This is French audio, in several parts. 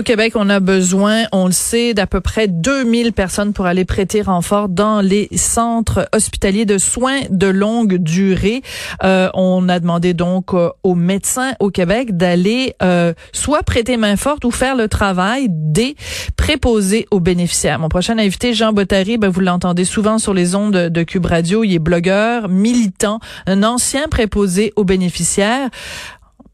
Au Québec, on a besoin, on le sait, d'à peu près 2000 personnes pour aller prêter renfort dans les centres hospitaliers de soins de longue durée. Euh, on a demandé donc euh, aux médecins au Québec d'aller euh, soit prêter main forte ou faire le travail des préposés aux bénéficiaires. Mon prochain invité, Jean Bottary, ben, vous l'entendez souvent sur les ondes de, de Cube Radio. Il est blogueur, militant, un ancien préposé aux bénéficiaires.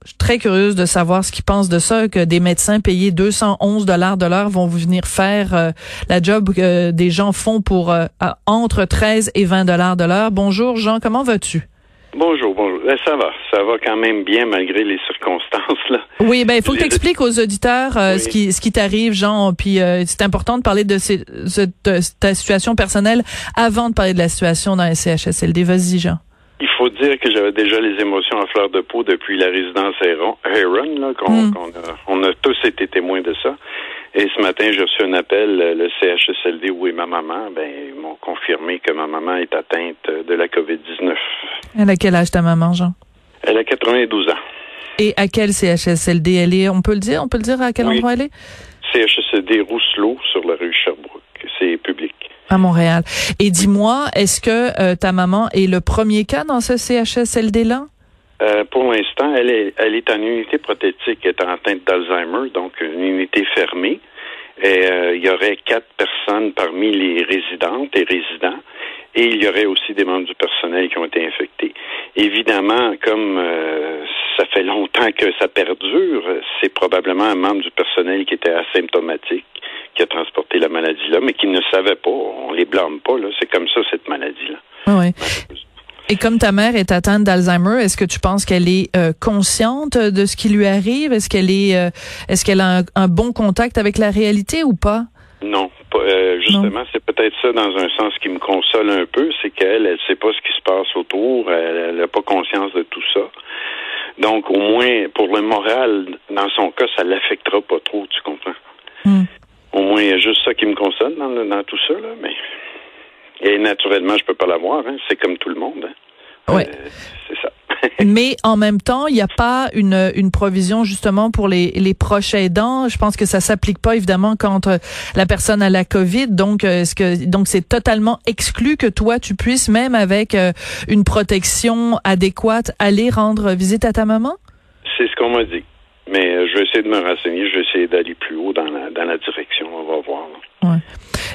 Je suis très curieuse de savoir ce qu'ils pensent de ça, que des médecins payés 211 dollars de l'heure vont venir faire euh, la job que des gens font pour euh, entre 13 et 20 dollars de l'heure. Bonjour Jean, comment vas-tu? Bonjour, bonjour. Ben, ça va, ça va quand même bien malgré les circonstances là. Oui, ben il faut que tu expliques aux auditeurs euh, ce qui ce qui t'arrive, Jean. Puis c'est important de parler de, ces, de, ta situation personnelle avant de parler de la situation dans les CHSLD. Vas-y, Jean. Faut dire que j'avais déjà les émotions à fleur de peau depuis la résidence Heron, là, qu'on, hmm. a, on a tous été témoins de ça. Et ce matin, j'ai reçu un appel, le CHSLD où est ma maman, ben, ils m'ont confirmé que ma maman est atteinte de la COVID-19. Elle a quel âge ta maman, Jean? Elle a 92 ans. Et à quel CHSLD elle est? On peut le dire? On peut le dire à quel endroit elle est? CHSLD Rousselot sur la rue Sherbrooke. C'est public à Montréal. Et dis-moi, est-ce que euh, ta maman est le premier cas dans ce CHSLD-là? Euh, pour l'instant, elle est, elle est en unité prothétique, elle est atteinte d'Alzheimer, donc une unité fermée. Et euh, il y aurait quatre personnes parmi les résidentes et résidents, et il y aurait aussi des membres du personnel qui ont été infectés. Évidemment, comme ça fait longtemps que ça perdure, c'est probablement un membre du personnel qui était asymptomatique qui a transporté la maladie-là, mais qui ne savait pas. On les blâme pas, là. C'est comme ça, cette maladie-là. Oui. Et comme ta mère est atteinte d'Alzheimer, est-ce que tu penses qu'elle est euh, consciente de ce qui lui arrive? Est-ce qu'elle est, euh, est-ce qu'elle a un, bon contact avec la réalité ou pas? Non. Euh, justement, c'est peut-être ça dans un sens qui me console un peu, c'est qu'elle, elle sait pas ce qui se passe autour, elle n'a pas conscience de tout ça. Donc, au moins, pour le moral, dans son cas, ça l'affectera pas trop, tu comprends? Hmm. Au moins, il y a juste ça qui me console dans, dans tout ça, là, mais. Et naturellement, je peux pas l'avoir, hein. c'est comme tout le monde. Hein. Ouais. Euh, c'est ça. Mais en même temps, il n'y a pas une, une provision justement pour les, les proches aidants. Je pense que ça s'applique pas évidemment quand euh, la personne a la COVID. Donc, euh, est-ce que donc c'est totalement exclu que toi tu puisses même avec une protection adéquate aller rendre visite à ta maman? C'est ce qu'on m'a dit. Mais je vais essayer de me renseigner, je vais essayer d'aller plus haut dans la, dans la direction. On va voir. Ouais.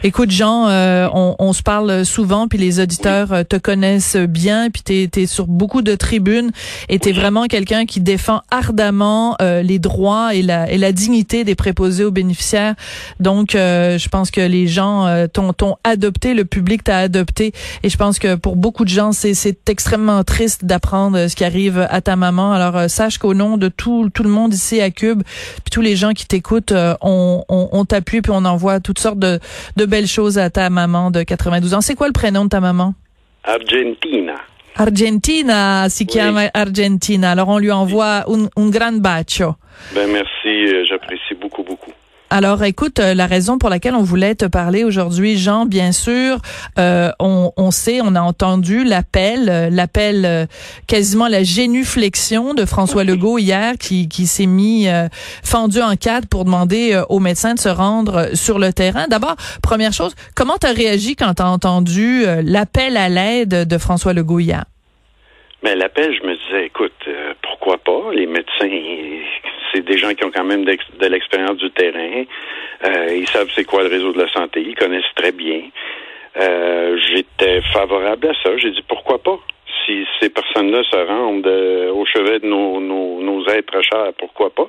Écoute, Jean, euh, on, on, se parle souvent, puis les auditeurs euh, te connaissent bien, puis tu es, sur beaucoup de tribunes, et tu es vraiment quelqu'un qui défend ardemment euh, les droits et la, et la dignité des préposés aux bénéficiaires. Donc, je pense que les gens t'ont adopté, le public t'a adopté, et je pense que pour beaucoup de gens, c'est extrêmement triste d'apprendre ce qui arrive à ta maman. Alors, sache qu'au nom de tout, tout le monde ici à Cube, puis tous les gens qui t'écoutent, on, on, on t'appuie, puis on envoie toutes sortes de, de belles choses à ta maman de 92 ans. C'est quoi le prénom de ta maman? Argentina. Argentina, si chiama Argentina. Alors on lui envoie un, un grand bacio. Ben merci, euh, j'apprécie beaucoup. Alors, écoute, euh, la raison pour laquelle on voulait te parler aujourd'hui, Jean, bien sûr, euh, on, on, sait, on a entendu l'appel, euh, l'appel quasiment la génuflexion de François Legault hier, qui, qui s'est mis fendu en quatre pour demander aux médecins de se rendre sur le terrain. D'abord, première chose, comment tu as réagi quand tu as entendu l'appel à l'aide de François Legault hier? Mais ben, l'appel, je me disais, écoute, pourquoi pas? Les médecins, c'est des gens qui ont quand même de l'expérience du terrain. Euh, ils savent c'est quoi le réseau de la santé. Ils connaissent très bien. Euh, j'étais favorable à ça. J'ai dit pourquoi pas? Si ces personnes-là se rendent euh, au chevet de nos, nos, êtres chers, pourquoi pas?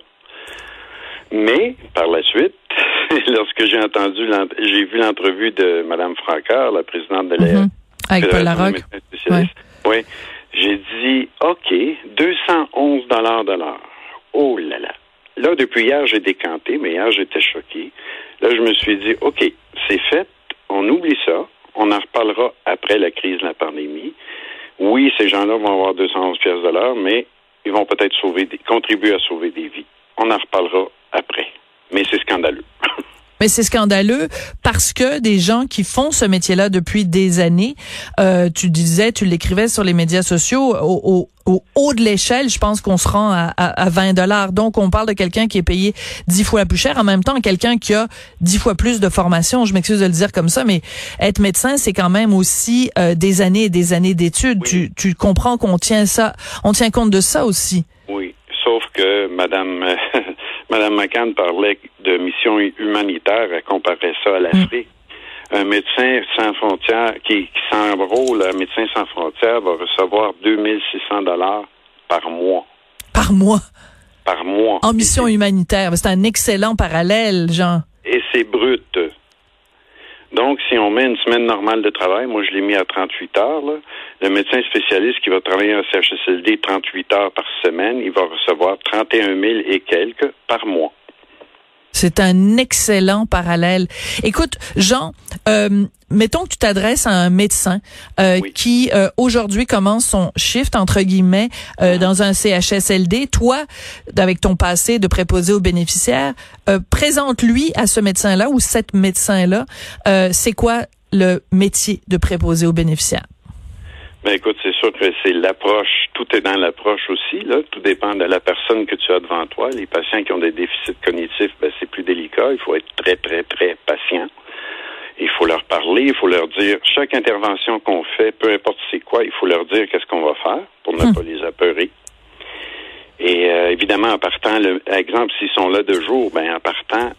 Mais par la suite, lorsque j'ai entendu, j'ai vu l'entrevue de Mme Francard, la présidente de la mm-hmm. avec Paul Larocque. Oui. J'ai dit OK, 211 dollars de l'heure. Oh là là. là, depuis hier, j'ai décanté, mais hier, j'étais choqué. Là, je me suis dit, OK, c'est fait, on oublie ça, on en reparlera après la crise de la pandémie. Oui, ces gens-là vont avoir 211 pièces de l'heure, mais ils vont peut-être sauver des, contribuer à sauver des vies. On en reparlera après. Mais c'est scandaleux. Mais c'est scandaleux parce que des gens qui font ce métier-là depuis des années, euh, tu disais, tu l'écrivais sur les médias sociaux, au, haut de l'échelle, je pense qu'on se rend à, à, 20 dollars. Donc, on parle de quelqu'un qui est payé dix fois plus cher. En même temps, quelqu'un qui a dix fois plus de formation. Je m'excuse de le dire comme ça, mais être médecin, c'est quand même aussi euh, des années et des années d'études. Tu, tu comprends qu'on tient ça, on tient compte de ça aussi. Oui, sauf que Madame Mme McCann parlait de mission humanitaire, elle comparait ça à l'Afrique. Mm. Un médecin sans frontières qui, qui s'enrôle, un médecin sans frontières va recevoir 2600 dollars par mois. Par mois? Par mois. En mission humanitaire. C'est un excellent parallèle, Jean. Et c'est brut. Donc, si on met une semaine normale de travail, moi je l'ai mis à 38 heures, le médecin spécialiste qui va travailler en CHSLD 38 heures par semaine, il va recevoir 31 000 et quelques par mois. C'est un excellent parallèle. Écoute, Jean, euh, mettons que tu t'adresses à un médecin euh, qui euh, aujourd'hui commence son shift entre guillemets uh-huh. dans un CHSLD. Toi, avec ton passé de préposé aux bénéficiaires, présente-lui à ce médecin-là ou cette médecin-là, c'est quoi le métier de préposé aux bénéficiaires? Ben écoute, c'est sûr que c'est l'approche, tout est dans l'approche aussi, là. Tout dépend de la personne que tu as devant toi. Les patients qui ont des déficits cognitifs, ben c'est plus délicat. Il faut être très, très, très patient. Il faut leur parler, il faut leur dire chaque intervention qu'on fait, peu importe c'est quoi, il faut leur dire qu'est-ce qu'on va faire pour ne hum. pas les apeurer. Et euh, évidemment, en partant, le, exemple, s'ils sont là de jour, ben en partant,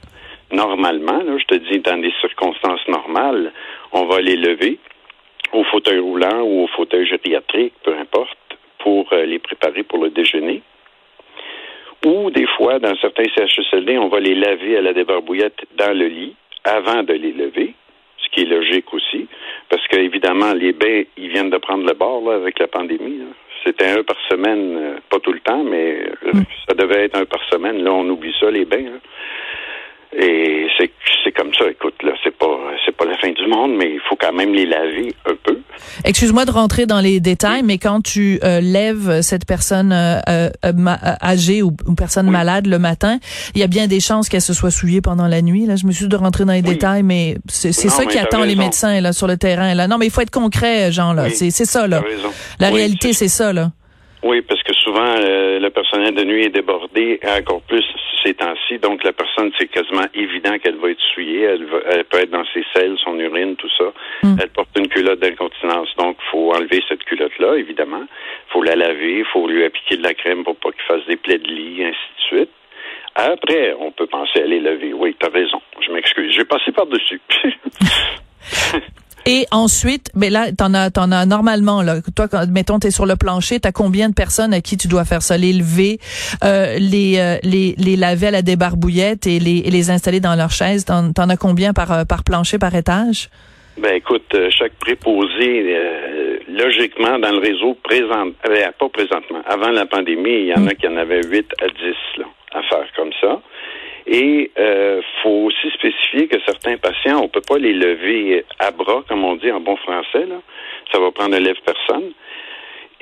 normalement, là, je te dis, dans des circonstances normales, on va les lever, au fauteuil roulant ou au fauteuil gériatrique, peu importe, pour euh, les préparer pour le déjeuner. Ou des fois, dans certains CHSLD, on va les laver à la débarbouillette dans le lit avant de les lever, ce qui est logique aussi, parce qu'évidemment, les bains, ils viennent de prendre le bord là, avec la pandémie. C'était un par semaine, euh, pas tout le temps, mais euh, mm. ça devait être un par semaine. Là, on oublie ça, les bains. Et c'est c'est comme ça. Écoute, là, c'est pas c'est pas la fin du monde, mais il faut quand même les laver un peu. Excuse-moi de rentrer dans les détails, mais quand tu euh, lèves cette personne euh, euh, âgée ou personne malade le matin, il y a bien des chances qu'elle se soit souillée pendant la nuit. Là, je me suis de rentrer dans les détails, mais c'est ça qui attend les médecins là sur le terrain. Là, non, mais il faut être concret, Jean. Là, c'est c'est ça là. La réalité, c'est ça là. Oui, parce que souvent, euh, le personnel de nuit est débordé, encore plus ces temps-ci. Donc, la personne, c'est quasiment évident qu'elle va être souillée. Elle, elle, peut être dans ses selles, son urine, tout ça. Hmm. Elle porte une culotte d'incontinence. Donc, il faut enlever cette culotte-là, évidemment. Il faut la laver. Il faut lui appliquer de la crème pour pas qu'il fasse des plaies de lit, ainsi de suite. Après, on peut penser à les laver. Oui, tu as raison. Je m'excuse. J'ai passé par-dessus. Et ensuite, mais ben là, t'en as, t'en as normalement là. Toi, quand, mettons, t'es sur le plancher, t'as combien de personnes à qui tu dois faire ça, les lever, euh, les, euh, les, les laver à la débarbouillette et les, les installer dans leur chaise. T'en, t'en as combien par euh, par plancher, par étage? Ben écoute, chaque préposé, logiquement, dans le réseau présent, pas présentement, avant la pandémie, il y en a qui en avaient 8 à 10 là, à faire comme ça. Et euh, faut aussi spécifier que certains patients, on peut pas les lever à bras, comme on dit en bon français. Là. Ça va prendre un lève-personne.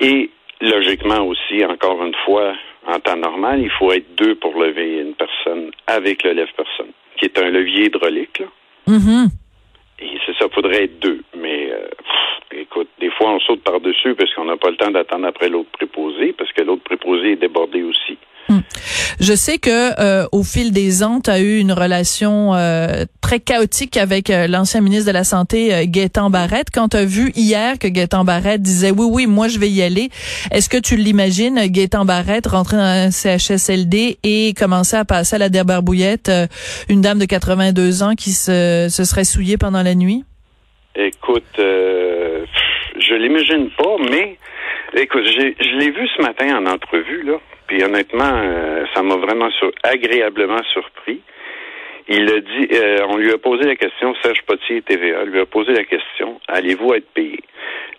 Et logiquement aussi, encore une fois, en temps normal, il faut être deux pour lever une personne avec le lève-personne, qui est un levier hydraulique. Là. Mm-hmm. Et c'est ça, faudrait être deux. Mais euh, écoute, des fois on saute par-dessus parce qu'on n'a pas le temps d'attendre après l'autre préposé, parce que l'autre préposé est débordé aussi. Hmm. Je sais que euh, au fil des ans, tu as eu une relation euh, très chaotique avec euh, l'ancien ministre de la Santé, euh, Gaétan Barrette. Quand tu as vu hier que Gaétan Barrette disait oui, oui, moi je vais y aller, est-ce que tu l'imagines, Gaétan Barrette, rentrer dans un CHSLD et commencer à passer à la débarbouillette une dame de 82 ans qui se, se serait souillée pendant la nuit? Écoute, je l'imagine pas, mais écoute, je l'ai vu ce matin en entrevue, là. Puis honnêtement, euh, ça m'a vraiment agréablement surpris. Il a dit, euh, on lui a posé la question, Serge Potier TVA lui a posé la question, allez-vous être payé?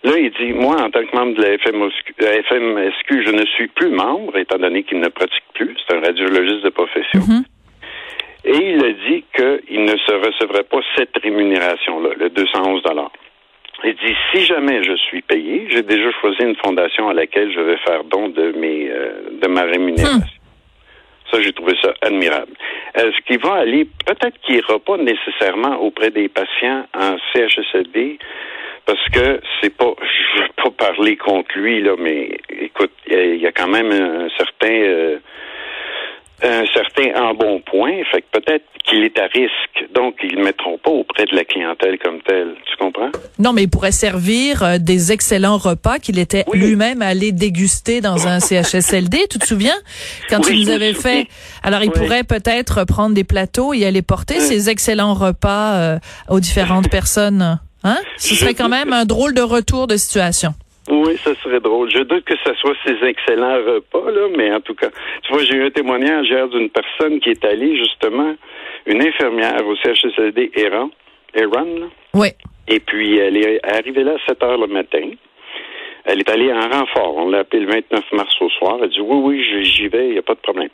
Là, il dit, moi, en tant que membre de la FMSQ, je ne suis plus membre, étant donné qu'il ne pratique plus. C'est un radiologiste de profession. Mm-hmm. Et il a dit qu'il ne se recevrait pas cette rémunération-là, le 211 Il dit, si jamais je suis payé, j'ai déjà choisi une fondation à laquelle je vais faire don de mes euh, de ma rémunération. Hmm. Ça, j'ai trouvé ça admirable. Est-ce qu'il va aller, peut-être qu'il n'ira pas nécessairement auprès des patients en CHSLD, parce que c'est pas, je veux pas parler contre lui, là, mais écoute, il y, a quand même un certain... Euh, un certain embonpoint, fait que peut-être qu'il est à risque, donc ils ne mettront pas auprès de la clientèle comme telle. Tu comprends? Non, mais il pourrait servir euh, des excellents repas qu'il était lui-même allé déguster dans un CHSLD. tu te souviens? Quand il nous avait fait Alors, il pourrait peut-être prendre des plateaux et aller porter ces excellents repas euh, aux différentes personnes. Hein? Ce serait quand même un drôle de retour de situation. Oui, ça serait drôle. Je doute que ce soit ces excellents repas, là, mais en tout cas, tu vois, j'ai eu un témoignage hier d'une personne qui est allée, justement, une infirmière au CHSLD Eran, Eran, là. Oui. Et puis, elle est arrivée là à 7 heures le matin. Elle est allée en renfort. On l'a appelé le 29 mars au soir. Elle dit, oui, oui, j'y vais, il n'y a pas de problème.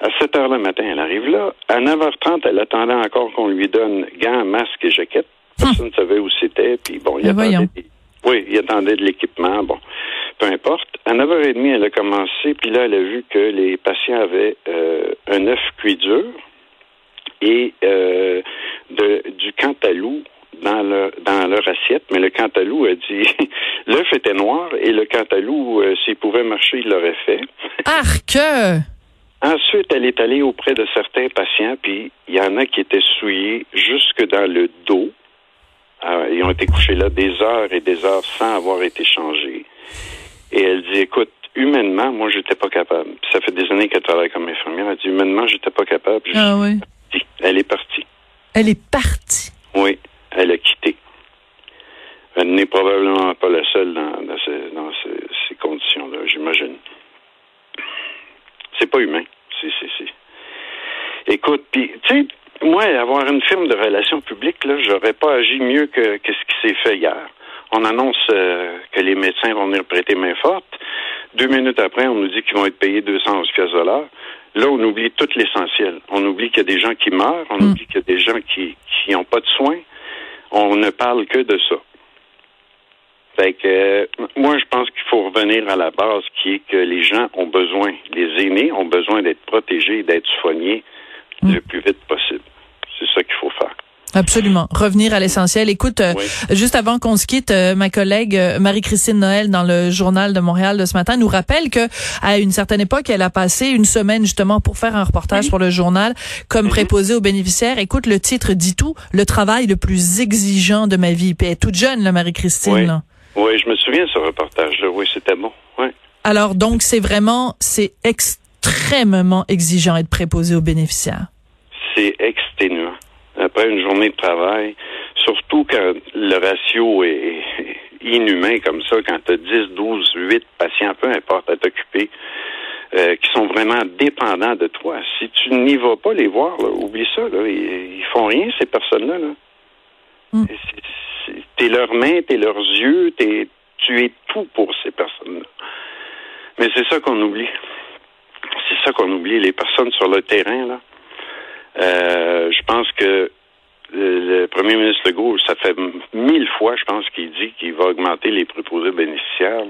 À 7 heures le matin, elle arrive là. À 9h30, elle attendait encore qu'on lui donne gants, masque et jaquette. Personne ne savait où c'était. Puis bon, il y a oui, il attendait de l'équipement. Bon, peu importe. À 9h30, elle a commencé, puis là, elle a vu que les patients avaient euh, un œuf cuit dur et euh, de, du cantalou dans leur, dans leur assiette, mais le cantalou a dit l'œuf était noir et le cantalou, euh, s'il pouvait marcher, il l'aurait fait. Arc! Ensuite, elle est allée auprès de certains patients, puis il y en a qui étaient souillés jusque dans le dos. Ah, ils ont été couchés là des heures et des heures sans avoir été changés. Et elle dit, écoute, humainement, moi, j'étais pas capable. ça fait des années qu'elle travaille comme infirmière. Elle dit, humainement, j'étais pas capable. ah oui. Elle est partie. Elle est partie. Oui, elle a quitté. Elle n'est probablement pas la seule dans, ces, dans ces, conditions-là, j'imagine. C'est pas humain. C'est, c'est, Écoute, puis, tu sais, moi, avoir une firme de relations publiques, là, j'aurais pas agi mieux que, que ce qui s'est fait hier. On annonce euh, que les médecins vont venir prêter main forte. Deux minutes après, on nous dit qu'ils vont être payés 211 pièces de l'heure. Là, on oublie tout l'essentiel. On oublie qu'il y a des gens qui meurent, on hmm. oublie qu'il y a des gens qui qui n'ont pas de soins. On ne parle que de ça. Fait que euh, moi, je pense qu'il faut revenir à la base, qui est que les gens ont besoin, les aînés ont besoin d'être protégés, d'être soignés le hmm. plus vite possible. C'est ça qu'il faut faire. Absolument. Revenir à l'essentiel. Écoute, euh, juste avant qu'on se quitte, euh, ma collègue euh, Marie-Christine Noël dans le journal de Montréal de ce matin nous rappelle que à une certaine époque, elle a passé une semaine justement pour faire un reportage pour le journal comme mhm. préposé aux bénéficiaires. Écoute, le titre dit tout, le travail le plus exigeant de ma vie. Puis elle est toute jeune, là, Marie-Christine. Oui. oui, je me souviens de ce reportage-là. Oui, c'était bon. Oui. Alors donc, c'est vraiment, c'est extrêmement exigeant être préposé aux bénéficiaires c'est. Après une journée de travail, surtout quand le ratio est inhumain comme ça, quand tu as 10, 12, 8 patients, peu importe, à t'occuper, euh, qui sont vraiment dépendants de toi. Si tu n'y vas pas les voir, oublie ça, là, ils, font rien, ces personnes-là. Là. Mm. T'es leurs mains, t'es leurs yeux, t'es, tu es tout pour ces personnes-là. Mais c'est ça qu'on oublie. C'est ça qu'on oublie. Les personnes sur le terrain, là, euh, je pense que le, premier ministre Legault, ça fait mille fois, je pense, qu'il dit qu'il va augmenter les préposés bénéficiaires.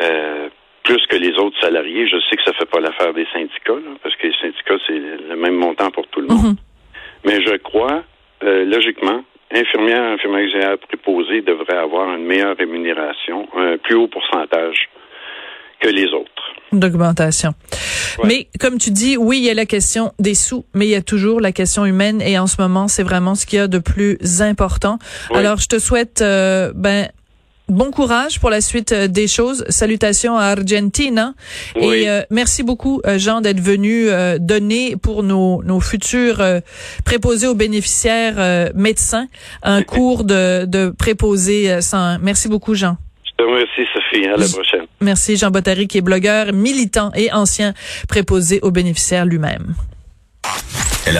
Euh, plus que les autres salariés. Je sais que ça fait pas l'affaire des syndicats, parce que les syndicats, c'est le même montant pour tout le monde. Mm-hmm. Mais je crois, euh, logiquement, infirmières, infirmières préposés devraient avoir une meilleure rémunération, un plus haut pourcentage que les autres. D'augmentation. Mais comme tu dis, oui, il y a la question des sous, mais il y a toujours la question humaine et en ce moment, c'est vraiment ce qu'il y a de plus important. Alors, je te souhaite euh, ben bon courage pour la suite euh, des choses. Salutations à Argentina. Et euh, merci beaucoup, Jean, d'être venu donner pour nos, nos futurs préposés aux bénéficiaires médecins un cours de, de préposés sans. Merci beaucoup, Jean. Merci, Sophie. À la prochaine. Merci, Jean Bottary, qui est blogueur, militant et ancien préposé aux bénéficiaires lui-même.